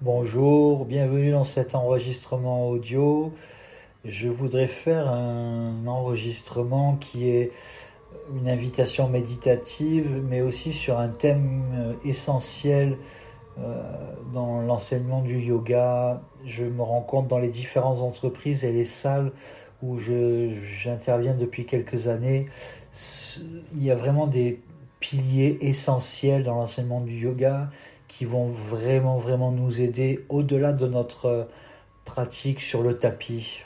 Bonjour, bienvenue dans cet enregistrement audio. Je voudrais faire un enregistrement qui est une invitation méditative, mais aussi sur un thème essentiel euh, dans l'enseignement du yoga. Je me rends compte dans les différentes entreprises et les salles où j'interviens depuis quelques années, il y a vraiment des piliers essentiels dans l'enseignement du yoga qui vont vraiment, vraiment nous aider au-delà de notre pratique sur le tapis.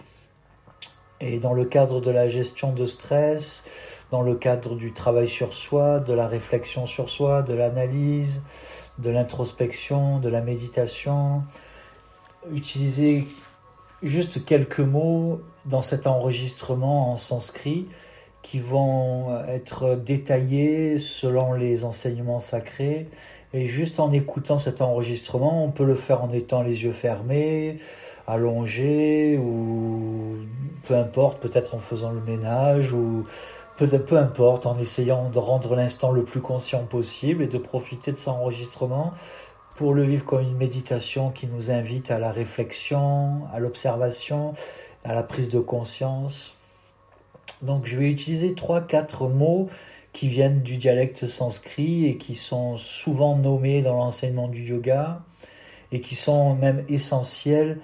Et dans le cadre de la gestion de stress, dans le cadre du travail sur soi, de la réflexion sur soi, de l'analyse, de l'introspection, de la méditation, utiliser juste quelques mots dans cet enregistrement en sanskrit qui vont être détaillés selon les enseignements sacrés. Et juste en écoutant cet enregistrement, on peut le faire en étant les yeux fermés, allongés, ou peu importe, peut-être en faisant le ménage, ou peu, peu importe, en essayant de rendre l'instant le plus conscient possible et de profiter de cet enregistrement pour le vivre comme une méditation qui nous invite à la réflexion, à l'observation, à la prise de conscience. Donc je vais utiliser trois, quatre mots qui viennent du dialecte sanskrit et qui sont souvent nommés dans l'enseignement du yoga et qui sont même essentiels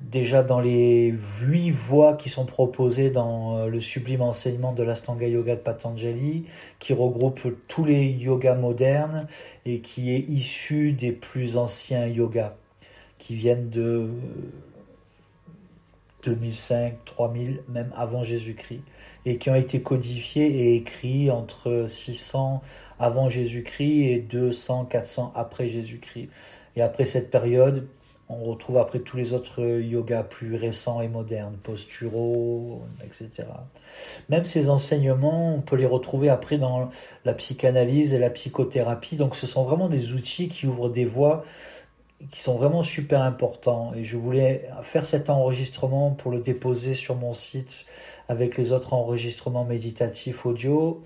déjà dans les huit voies qui sont proposées dans euh, le sublime enseignement de l'Astanga Yoga de Patanjali, qui regroupe tous les yogas modernes et qui est issu des plus anciens yogas, qui viennent de 2005, 3000, même avant Jésus-Christ, et qui ont été codifiés et écrits entre 600 avant Jésus-Christ et 200, 400 après Jésus-Christ. Et après cette période, on retrouve après tous les autres yogas plus récents et modernes, posturaux, etc. Même ces enseignements, on peut les retrouver après dans la psychanalyse et la psychothérapie. Donc ce sont vraiment des outils qui ouvrent des voies qui sont vraiment super importants. Et je voulais faire cet enregistrement pour le déposer sur mon site avec les autres enregistrements méditatifs audio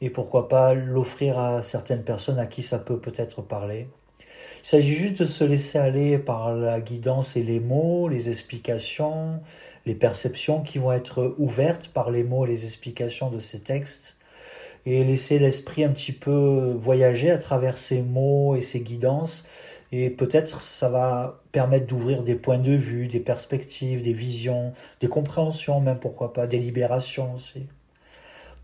et pourquoi pas l'offrir à certaines personnes à qui ça peut peut-être parler. Il s'agit juste de se laisser aller par la guidance et les mots, les explications, les perceptions qui vont être ouvertes par les mots et les explications de ces textes et laisser l'esprit un petit peu voyager à travers ces mots et ces guidances et peut-être ça va permettre d'ouvrir des points de vue, des perspectives, des visions, des compréhensions même pourquoi pas, des libérations aussi.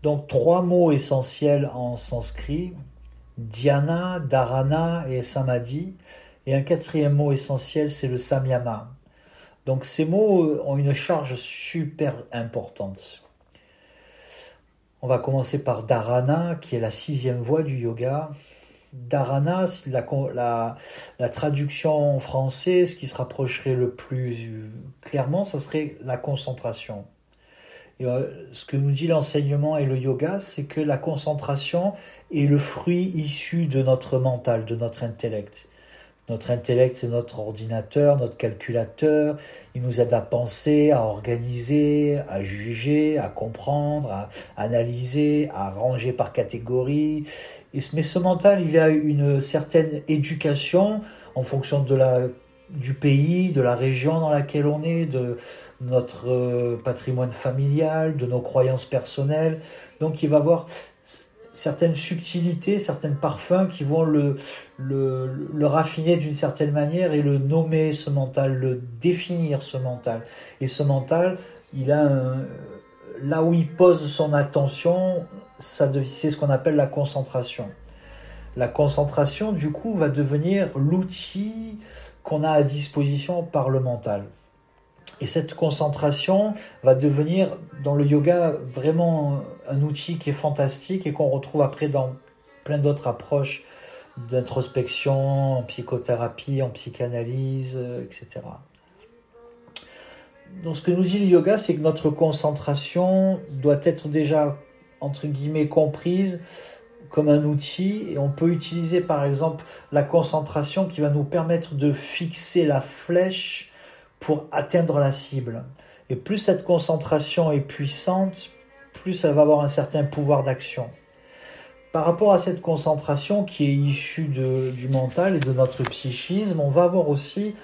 Donc trois mots essentiels en sanskrit dhyana, dharana et samadhi. Et un quatrième mot essentiel, c'est le samyama. Donc ces mots ont une charge super importante. On va commencer par dharana, qui est la sixième voie du yoga. Dharana, la, traduction en français, ce qui se rapprocherait le plus clairement, ça serait la concentration. Et euh, ce que nous dit l'enseignement et le yoga, c'est que la concentration est le fruit issu de notre mental, de notre intellect. Notre intellect, c'est notre ordinateur, notre calculateur. Il nous aide à penser, à organiser, à juger, à comprendre, à analyser, à ranger par catégorie. Et, mais ce mental, il a une certaine éducation en fonction de la du pays, de la région dans laquelle on est, de notre euh, patrimoine familial, de nos croyances personnelles. Donc il va avoir certaines subtilités, certains parfums qui vont le, raffiner d'une certaine manière et le nommer ce mental, le définir ce mental. Et ce mental, il a là où il pose son attention, c'est ce qu'on appelle la concentration. La concentration, du coup, va devenir l'outil qu'on a à disposition par le mental. Et cette concentration va devenir dans le yoga vraiment un outil qui est fantastique et qu'on retrouve après dans plein d'autres approches d'introspection, en psychothérapie, en psychanalyse, etc. Donc ce que nous dit le yoga, c'est que notre concentration doit être déjà, entre guillemets, comprise comme un outil et on peut utiliser par exemple la concentration qui va nous permettre de fixer la flèche pour atteindre la cible. Et plus cette concentration est puissante, plus elle va avoir un certain pouvoir d'action. par rapport à cette concentration qui est issue du mental et de notre psychisme, on va avoir aussi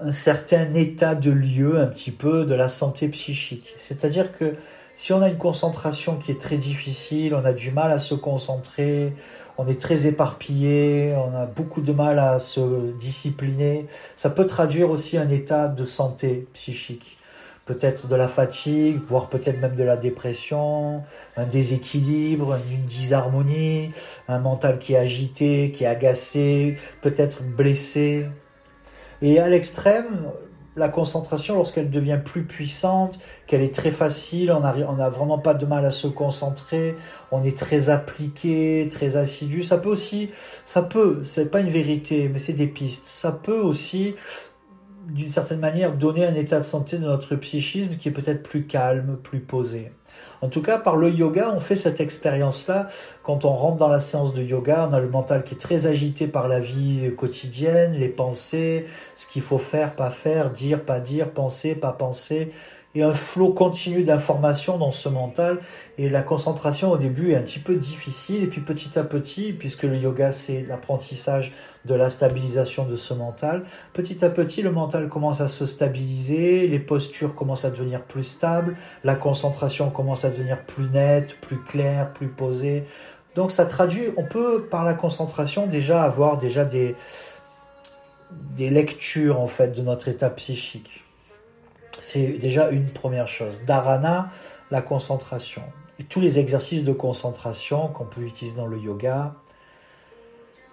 un certain état de lieu un petit peu de la santé psychique. C'est-à-dire que si on a une concentration qui est très difficile, on a du mal à se concentrer, on est très éparpillé, on a beaucoup de mal à se discipliner, ça peut traduire aussi un état de santé psychique. Peut-être de la fatigue, voire peut-être même de la dépression, un déséquilibre, une disharmonie, un mental qui est agité, qui est agacé, peut-être blessé. Et à l'extrême, la concentration, lorsqu'elle devient plus puissante, qu'elle est très facile, on n'a vraiment pas de mal à se concentrer, on est très appliqué, très assidu. Ça peut aussi, ça peut, c'est pas une vérité, mais c'est des pistes. Ça peut aussi, d'une certaine manière, donner un état de santé de notre psychisme qui est peut-être plus calme, plus posé. En tout cas, par le yoga, on fait cette expérience-là. Quand on rentre dans la séance de yoga, on a le mental qui est très agité par la vie quotidienne, les pensées, ce qu'il faut faire, pas faire, dire, pas dire, penser, pas penser et un flot continu d'informations dans ce mental. Et la concentration au début est un petit peu difficile. Et puis petit à petit, puisque le yoga c'est l'apprentissage de la stabilisation de ce mental, petit à petit le mental commence à se stabiliser, les postures commencent à devenir plus stables, la concentration commence à devenir plus nette, plus claire, plus posée. Donc ça traduit, on peut par la concentration déjà avoir déjà des, des lectures en fait de notre état psychique. C'est déjà une première chose. Dharana, la concentration. Et tous les exercices de concentration qu'on peut utiliser dans le yoga,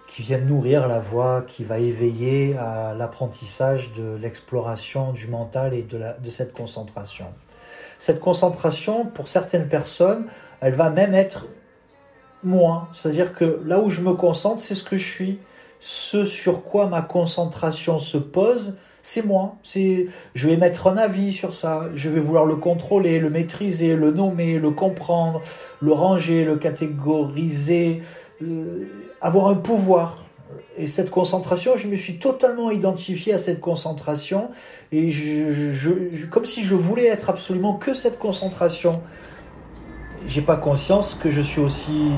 qui viennent nourrir la voix, qui va éveiller à l'apprentissage de l'exploration du mental et de, de cette concentration. Cette concentration, pour certaines personnes, elle va même être moins. C'est-à-dire que là où je me concentre, c'est ce que je suis. Ce sur quoi ma concentration se pose, c'est moi. C'est, je vais mettre un avis sur ça. Je vais vouloir le contrôler, le maîtriser, le nommer, le comprendre, le ranger, le catégoriser, euh, avoir un pouvoir. Et cette concentration, je me suis totalement identifié à cette concentration et je, comme si je voulais être absolument que cette concentration j'ai pas conscience que je suis aussi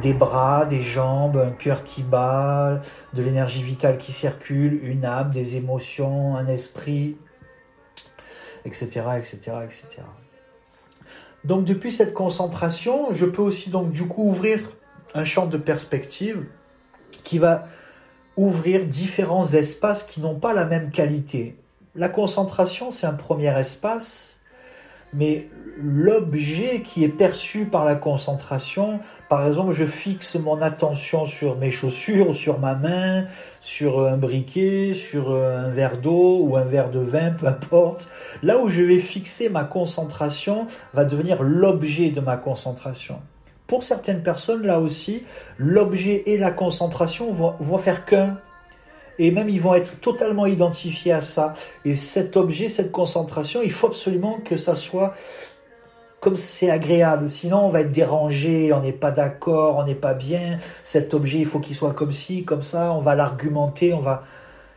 des bras, des jambes, un cœur qui bat, de l'énergie vitale qui circule, une âme, des émotions, un esprit, etc., etc., etc. Donc depuis cette concentration, je peux aussi donc du coup ouvrir un champ de perspective qui va ouvrir différents espaces qui n'ont pas la même qualité. La concentration, c'est un premier espace, mais l'objet qui est perçu par la concentration. Par exemple, je fixe mon attention sur mes chaussures, sur ma main, sur un briquet, sur un verre d'eau ou un verre de vin, peu importe. Là où je vais fixer ma concentration va devenir l'objet de ma concentration. Pour certaines personnes, là aussi, l'objet et la concentration vont, vont faire qu'un et même ils vont être totalement identifiés à ça. Et cet objet, cette concentration, il faut absolument que ça soit comme c'est agréable. Sinon, on va être dérangé, on n'est pas d'accord, on n'est pas bien. Cet objet, il faut qu'il soit comme ci, comme ça. On va l'argumenter, on va.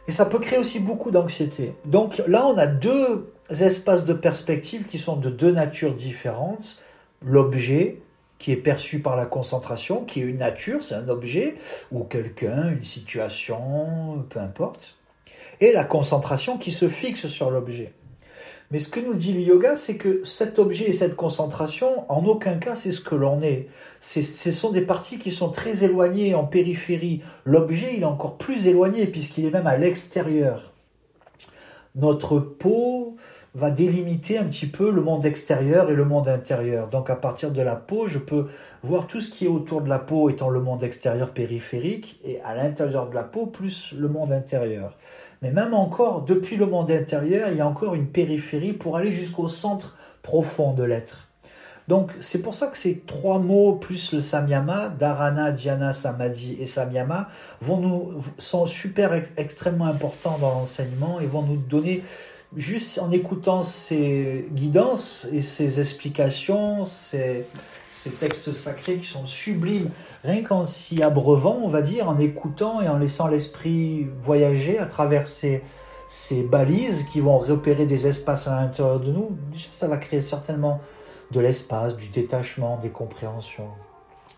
Et ça peut créer aussi beaucoup d'anxiété. Donc là, on a deux espaces de perspective qui sont de deux natures différentes. L'objet, qui est perçu par la concentration, qui est une nature, c'est un objet, ou quelqu'un, une situation, peu importe. Et la concentration qui se fixe sur l'objet. Mais ce que nous dit le yoga, c'est que cet objet et cette concentration, en aucun cas, c'est ce que l'on est. Ce sont des parties qui sont très éloignées en périphérie. L'objet, il est encore plus éloigné puisqu'il est même à l'extérieur. Notre peau va délimiter un petit peu le monde extérieur et le monde intérieur. Donc à partir de la peau, je peux voir tout ce qui est autour de la peau étant le monde extérieur périphérique et à l'intérieur de la peau plus le monde intérieur. Mais même encore, depuis le monde intérieur, il y a encore une périphérie pour aller jusqu'au centre profond de l'être. Donc c'est pour ça que ces trois mots plus le samyama, dharana, dhyana, samadhi et samyama vont sont super extrêmement importants dans l'enseignement et vont nous donner juste en écoutant ces guidances et ces explications, ces, textes sacrés qui sont sublimes, rien qu'en s'y abreuvant, on va dire, en écoutant et en laissant l'esprit voyager à travers ces, ces balises qui vont repérer des espaces à l'intérieur de nous, ça va créer certainement de l'espace, du détachement, des compréhensions.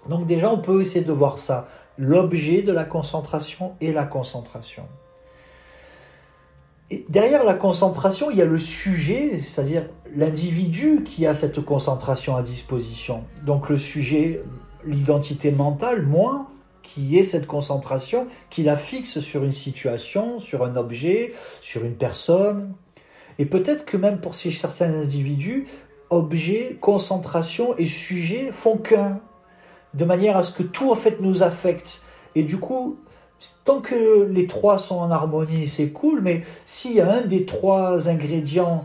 Donc déjà, on peut essayer de voir ça, l'objet de la concentration et la concentration. Derrière la concentration, il y a le sujet, c'est-à-dire l'individu qui a cette concentration à disposition. Donc le sujet, l'identité mentale, moi, qui est cette concentration, qui la fixe sur une situation, sur un objet, sur une personne. Et peut-être que même pour certains individus, objet, concentration et sujet font qu'un, de manière à ce que tout en fait nous affecte. Et du coup, tant que les trois sont en harmonie, c'est cool, mais s'il y a un des trois ingrédients,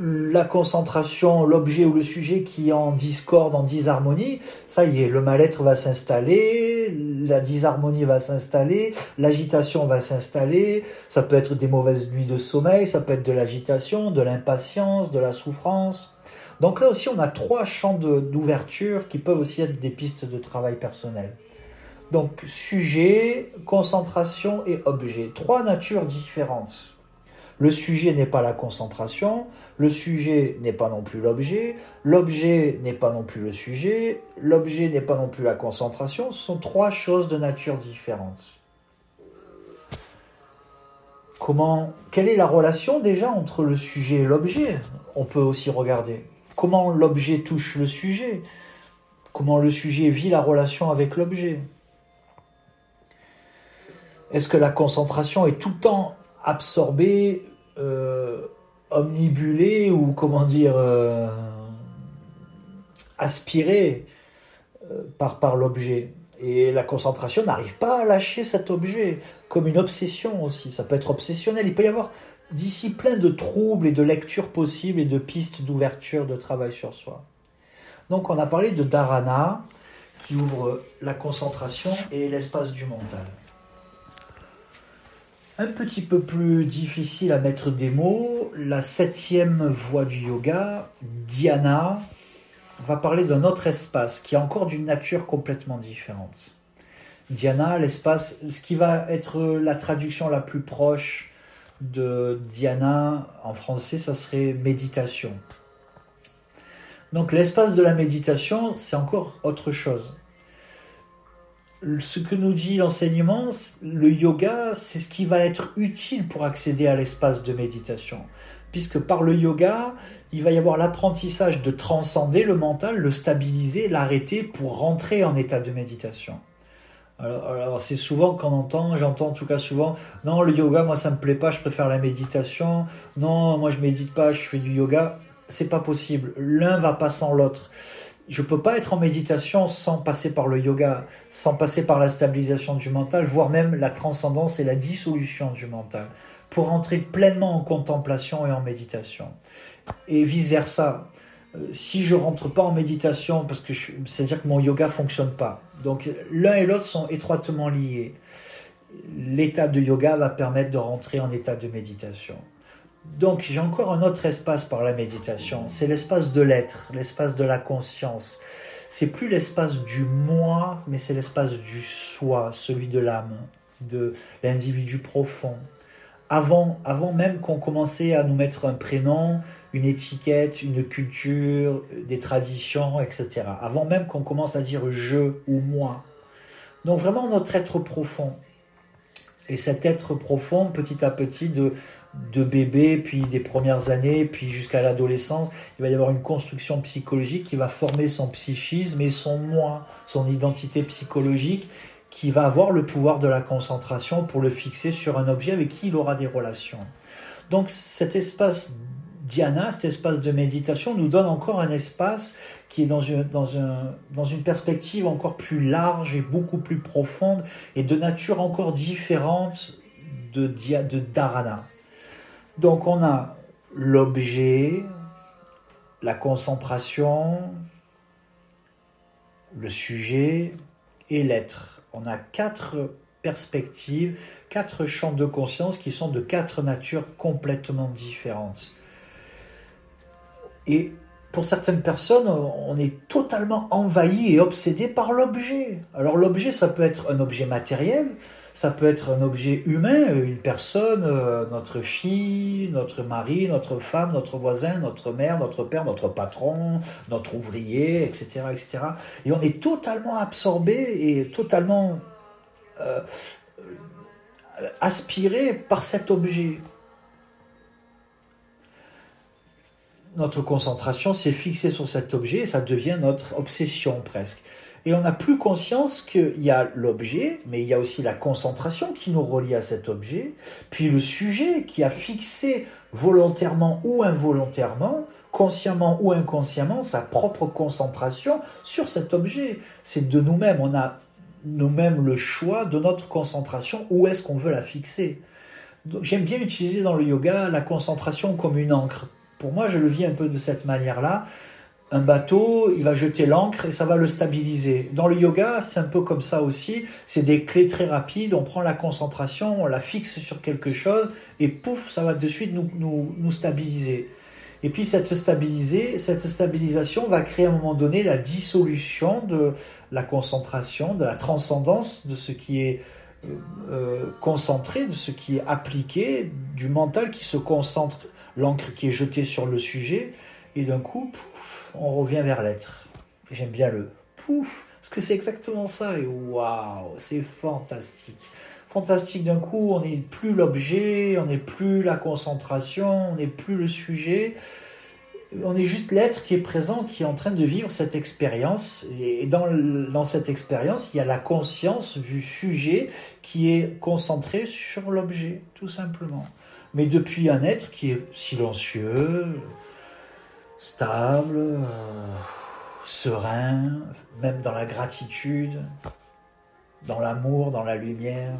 la concentration, l'objet ou le sujet qui est en discorde, en disharmonie, ça y est, le mal-être va s'installer, la disharmonie va s'installer, l'agitation va s'installer, ça peut être des mauvaises nuits de sommeil, ça peut être de l'agitation, de l'impatience, de la souffrance. Donc là aussi, on a trois champs d'ouverture qui peuvent aussi être des pistes de travail personnel. Donc sujet, concentration et objet. Trois natures différentes. Le sujet n'est pas la concentration, le sujet n'est pas non plus l'objet, l'objet n'est pas non plus le sujet, l'objet n'est pas non plus la concentration. Ce sont trois choses de nature différente. Comment, quelle est la relation déjà entre le sujet et l'objet? On peut aussi regarder. Comment l'objet touche le sujet? Comment le sujet vit la relation avec l'objet? Est-ce que la concentration est tout le temps absorbée, euh, omnibulée ou comment dire euh, aspirée euh, par, par l'objet? Et la concentration n'arrive pas à lâcher cet objet, comme une obsession aussi. Ça peut être obsessionnel. Il peut y avoir d'ici plein de troubles et de lectures possibles et de pistes d'ouverture de travail sur soi. Donc on a parlé de dharana, qui ouvre la concentration et l'espace du mental un petit peu plus difficile à mettre des mots, la septième voie du yoga, Dhyana, va parler d'un autre espace qui est encore d'une nature complètement différente. Dhyana, l'espace, ce qui va être la traduction la plus proche de Dhyana en français, ça serait méditation. Donc l'espace de la méditation, c'est encore autre chose ce que nous dit l'enseignement, le yoga, c'est ce qui va être utile pour accéder à l'espace de méditation. Puisque par le yoga, il va y avoir l'apprentissage de transcender le mental, le stabiliser, l'arrêter pour rentrer en état de méditation. Alors, c'est souvent qu'on entend, j'entends en tout cas souvent, non le yoga moi ça me plaît pas, je préfère la méditation. Non moi je médite pas, je fais du yoga. C'est pas possible. L'un va pas sans l'autre je ne peux pas être en méditation sans passer par le yoga, sans passer par la stabilisation du mental, voire même la transcendance et la dissolution du mental, pour entrer pleinement en contemplation et en méditation. Et vice-versa. Euh, si je rentre pas en méditation, parce que c'est-à-dire que mon yoga fonctionne pas. Donc l'un et l'autre sont étroitement liés. L'état de yoga va permettre de rentrer en état de méditation. Donc j'ai encore un autre espace par la méditation, c'est l'espace de l'être, l'espace de la conscience. C'est plus l'espace du moi, mais c'est l'espace du soi, celui de l'âme, de l'individu profond. Avant, avant même qu'on commençait à nous mettre un prénom, une étiquette, une culture, des traditions, etc. Avant même qu'on commence à dire je ou moi. Donc vraiment notre être profond. Et cet être profond, petit à petit, de, de bébé, puis des premières années, puis jusqu'à l'adolescence, il va y avoir une construction psychologique qui va former son psychisme et son moi, son identité psychologique, qui va avoir le pouvoir de la concentration pour le fixer sur un objet avec qui il aura des relations. Donc cet espace Diana, cet espace de méditation, nous donne encore un espace qui est dans une, perspective encore plus large et beaucoup plus profonde et de nature encore différente de, de Dharana. Donc on a l'objet, la concentration, le sujet et l'être. On a quatre perspectives, quatre champs de conscience qui sont de quatre natures complètement différentes. Et pour certaines personnes, on est totalement envahi et obsédé par l'objet. Alors l'objet, ça peut être un objet matériel, ça peut être un objet humain, une personne, euh, notre fille, notre mari, notre femme, notre voisin, notre mère, notre père, notre patron, notre ouvrier, etc., etc. Et on est totalement absorbé et totalement euh, aspiré par cet objet. Notre concentration s'est fixée sur cet objet et ça devient notre obsession presque. Et on n'a plus conscience qu'il y a l'objet, mais il y a aussi la concentration qui nous relie à cet objet, puis le sujet qui a fixé volontairement ou involontairement, consciemment ou inconsciemment, sa propre concentration sur cet objet. C'est de nous-mêmes, on a nous-mêmes le choix de notre concentration, où est-ce qu'on veut la fixer? J'aime bien utiliser dans le yoga la concentration comme une encre pour moi, je le vis un peu de cette manière-là. Un bateau, il va jeter l'ancre et ça va le stabiliser. Dans le yoga, c'est un peu comme ça aussi. C'est des clés très rapides. On prend la concentration, on la fixe sur quelque chose et pouf, ça va de suite nous, nous, stabiliser. Et puis cette, stabiliser, cette stabilisation va créer à un moment donné la dissolution de la concentration, de la transcendance de ce qui est euh, euh, concentré, de ce qui est appliqué, du mental qui se concentre l'encre qui est jetée sur le sujet, et d'un coup, pouf, on revient vers l'être. J'aime bien le pouf, parce que c'est exactement ça, et waouh, c'est fantastique. Fantastique d'un coup, on n'est plus l'objet, on n'est plus la concentration, on n'est plus le sujet, on est juste l'être qui est présent, qui est en train de vivre cette expérience. Et dans, dans cette expérience, il y a la conscience du sujet qui est concentré sur l'objet, tout simplement mais depuis un être qui est silencieux, stable, euh, serein, même dans la gratitude, dans l'amour, dans la lumière.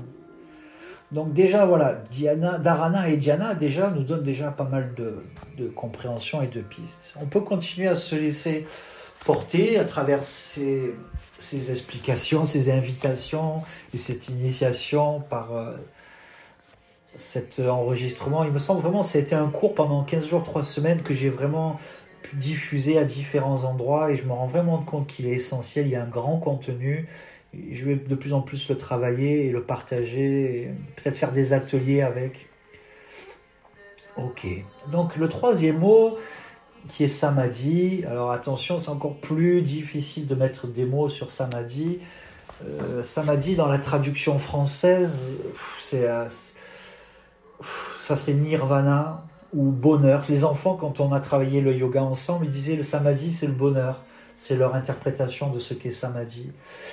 Donc déjà, voilà, Diana, Dharana et Diana déjà nous donnent déjà pas mal de, de compréhension et de pistes. On peut continuer à se laisser porter à travers ces, ces explications, ces invitations et cette initiation par euh, cet enregistrement. Il me semble vraiment ça a un cours pendant 15 jours, 3 semaines que j'ai vraiment pu diffuser à différents endroits et je me rends vraiment compte qu'il est essentiel. Il y a un grand contenu. Je vais de plus en plus le travailler et le partager, peut-être faire des ateliers avec. Ok. Donc le troisième mot qui est samadhi. Alors attention, c'est encore plus difficile de mettre des mots sur samadhi. Euh, samadhi dans la traduction française, c'est ça serait nirvana ou bonheur. Les enfants, quand on a travaillé le yoga ensemble, ils disaient le samadhi, c'est le bonheur. C'est leur interprétation de ce qu'est samadhi.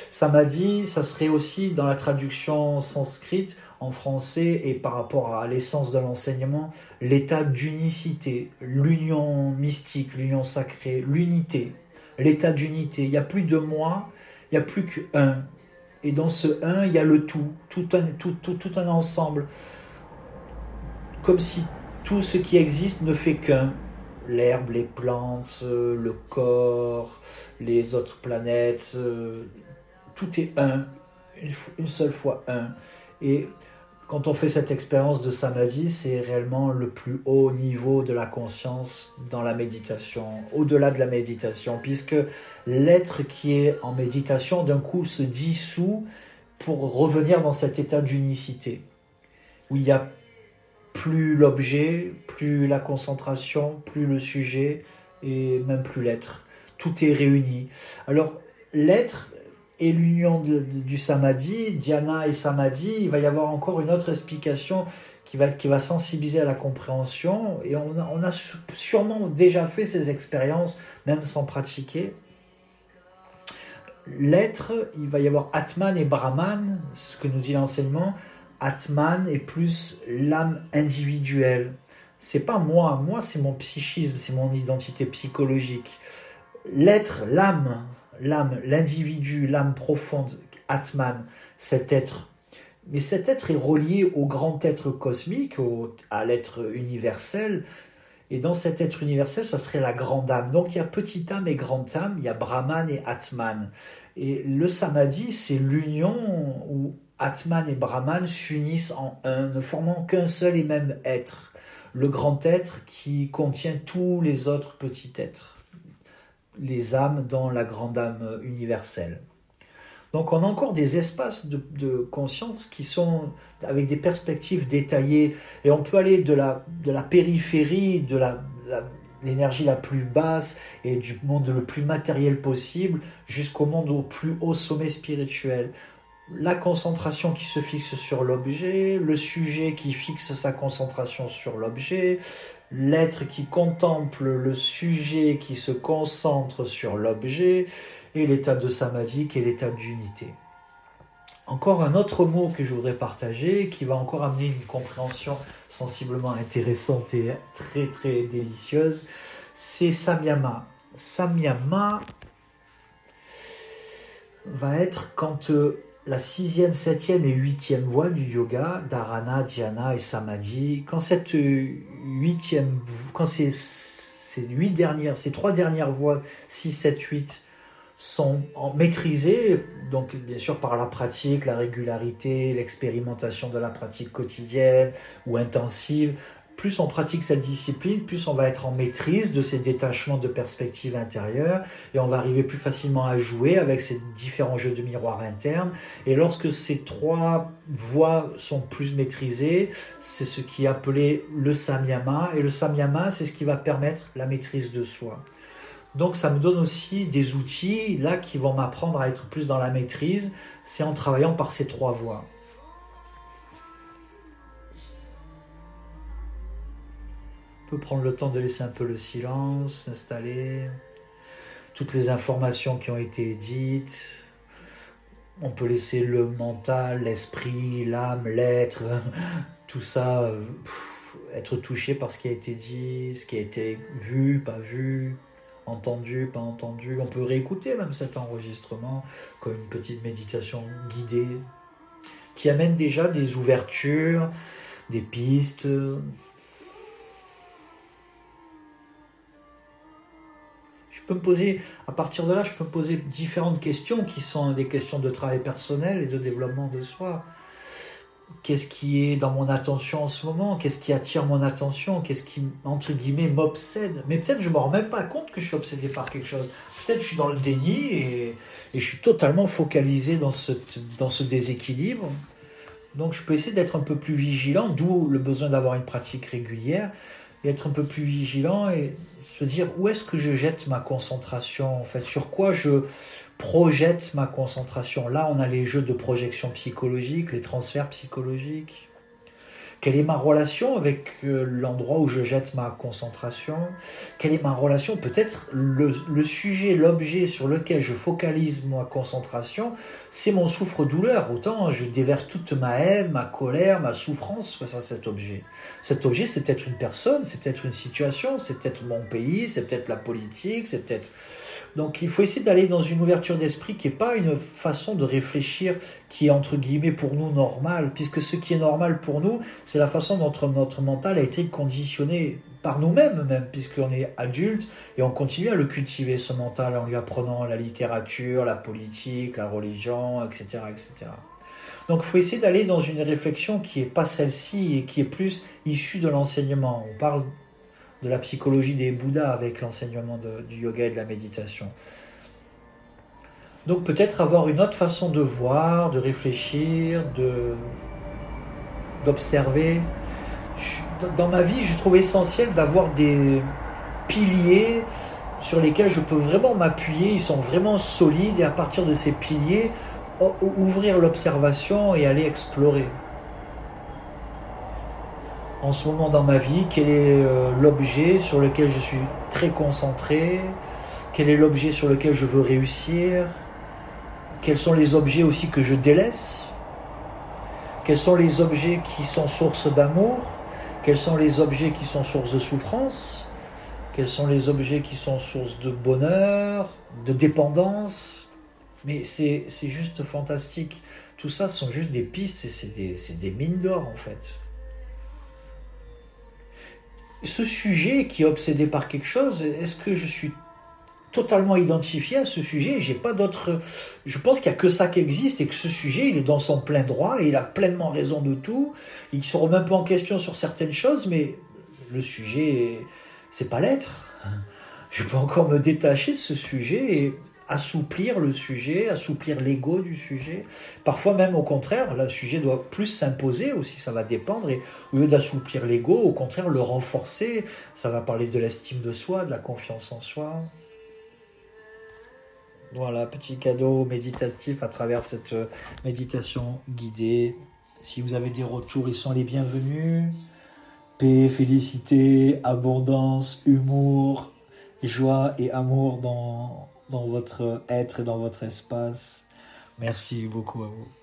Samadhi, ça serait aussi dans la traduction sanscrite en français et par rapport à l'essence de l'enseignement, l'état d'unicité, l'union mystique, l'union sacrée, l'unité, l'état d'unité. Il n'y a plus de moi, il n'y a plus qu'un. Et dans ce un, il y a le tout, tout un, tout, tout, tout un ensemble comme si tout ce qui existe ne fait qu'un. L'herbe, les plantes, euh, le corps, les autres planètes, euh, tout est un, une seule fois un. Et quand on fait cette expérience de samadhi, c'est réellement le plus haut niveau de la conscience dans la méditation, au-delà de la méditation, puisque l'être qui est en méditation d'un coup se dissout pour revenir dans cet état d'unicité, où il n'y a plus l'objet, plus la concentration, plus le sujet et même plus l'être. Tout est réuni. Alors l'être et l'union du samadhi, dhyana et samadhi, il va y avoir encore une autre explication qui va, qui va sensibiliser à la compréhension. Et on a, on a sûrement déjà fait ces expériences, même sans pratiquer. L'être, il va y avoir Atman et Brahman, ce que nous dit l'enseignement. Atman est plus l'âme individuelle. C'est pas moi, moi c'est mon psychisme, c'est mon identité psychologique. L'être, l'âme, l'âme, l'individu, l'âme profonde, Atman, cet être. Mais cet être est relié au grand être cosmique, à l'être universel. Et dans cet être universel, ça serait la grande âme. Donc il y a petite âme et grande âme, il y a Brahman et Atman. Et le samadhi, c'est l'union où Atman et Brahman s'unissent en un, ne formant qu'un seul et même être, le grand être qui contient tous les autres petits êtres, les âmes dans la grande âme universelle. Donc on a encore des espaces de, conscience qui sont avec des perspectives détaillées et on peut aller de la, périphérie, de l'énergie la plus basse et du monde le plus matériel possible jusqu'au monde au plus haut sommet spirituel. La concentration qui se fixe sur l'objet, le sujet qui fixe sa concentration sur l'objet, l'être qui contemple le sujet qui se concentre sur l'objet, et l'état de samadhi qui est l'état d'unité. Encore un autre mot que je voudrais partager, qui va encore amener une compréhension sensiblement intéressante et très très délicieuse, c'est Samyama. Samyama va être quand euh, la sixième, septième et huitième voie du yoga, dharana, dhyana et samadhi, quand cette huitième, quand ces, ces huit dernières, ces trois dernières voies, 6, 7, 8, sont maîtrisés, donc bien sûr par la pratique, la régularité, l'expérimentation de la pratique quotidienne ou intensive. Plus on pratique cette discipline, plus on va être en maîtrise de ces détachements de perspective intérieure et on va arriver plus facilement à jouer avec ces différents jeux de miroir internes. Et lorsque ces trois voies sont plus maîtrisées, c'est ce qui est appelé le samyama. Et le samyama, c'est ce qui va permettre la maîtrise de soi. Donc ça me donne aussi des outils là qui vont m'apprendre à être plus dans la maîtrise, c'est en travaillant par ces trois voies. Peut prendre le temps de laisser un peu le silence s'installer, toutes les informations qui ont été dites. On peut laisser le mental, l'esprit, l'âme, l'être, tout ça euh, être touché par ce qui a été dit, ce qui a été vu, pas vu entendu, pas entendu. On peut réécouter même cet enregistrement comme une petite méditation guidée qui amène déjà des ouvertures, des pistes. Peux me poser, à partir de là, je peux poser différentes questions qui sont des questions de travail personnel et de développement de soi qu'est-ce qui est dans mon attention en ce moment, qu'est-ce qui attire mon attention, qu'est-ce qui, entre guillemets, m'obsède? Mais peut-être je ne me rends même pas compte que je suis obsédé par quelque chose. Peut-être je suis dans le déni et, je suis totalement focalisé dans ce, dans ce déséquilibre. Donc je peux essayer d'être un peu plus vigilant, d'où le besoin d'avoir une pratique régulière, et être un peu plus vigilant et se dire où est-ce que je jette ma concentration, en fait, sur quoi je projette ma concentration? Là, on a les jeux de projection psychologique, les transferts psychologiques. Quelle est ma relation avec euh, l'endroit où je jette ma concentration? Quelle est ma relation Peut-être le, sujet, l'objet sur lequel je focalise ma concentration, c'est mon souffre-douleur. Autant je déverse toute ma haine, ma colère, ma souffrance face à cet objet. Cet objet, c'est peut-être une personne, c'est peut-être une situation, c'est peut-être mon pays, c'est peut-être la politique, c'est peut-être donc il faut essayer d'aller dans une ouverture d'esprit qui n'est pas une façon de réfléchir qui est entre guillemets pour nous normale, puisque ce qui est normal pour nous, c'est la façon dont notre mental a été conditionné par nous-mêmes même, puisqu'on est adulte et on continue à le cultiver, ce mental, en lui apprenant la littérature, la politique, la religion, etc. etc. Donc il faut essayer d'aller dans une réflexion qui n'est pas celle-ci et qui est plus issue de l'enseignement. On parle de la psychologie des Bouddhas avec l'enseignement du yoga et de la méditation. Donc peut-être avoir une autre façon de voir, de réfléchir, de d'observer. Dans ma vie, je trouve essentiel d'avoir des piliers sur lesquels je peux vraiment m'appuyer, ils sont vraiment solides et à partir de ces piliers, ouvrir l'observation et aller explorer. En ce moment dans ma vie, quel est euh, l'objet sur lequel je suis très concentré, quel est l'objet sur lequel je veux réussir, quels sont les objets aussi que je délaisse, quels sont les objets qui sont source d'amour, quels sont les objets qui sont source de souffrance, quels sont les objets qui sont source de bonheur, de dépendance? Mais c'est juste fantastique. Tout ça sont juste des pistes c'est des, des mines d'or en fait ce sujet qui est obsédé par quelque chose, est-ce que je suis totalement identifié à ce sujet J'ai pas d'autre. Je pense qu'il y a que ça qui existe et que ce sujet, il est dans son plein droit et il a pleinement raison de tout. Il se remet un peu en question sur certaines choses, mais le sujet, c'est pas l'être. je peux encore me détacher de ce sujet et assouplir le sujet, assouplir l'ego du sujet. Parfois même au contraire, le sujet doit plus s'imposer aussi, ça va dépendre. Au lieu d'assouplir l'ego, au contraire le renforcer, ça va parler de l'estime de soi, de la confiance en soi. Voilà, petit cadeau méditatif à travers cette euh, méditation guidée. Si vous avez des retours, ils sont les bienvenus. Paix, félicité, abondance, humour, joie et amour dans, dans votre être et dans votre espace. Merci beaucoup à vous.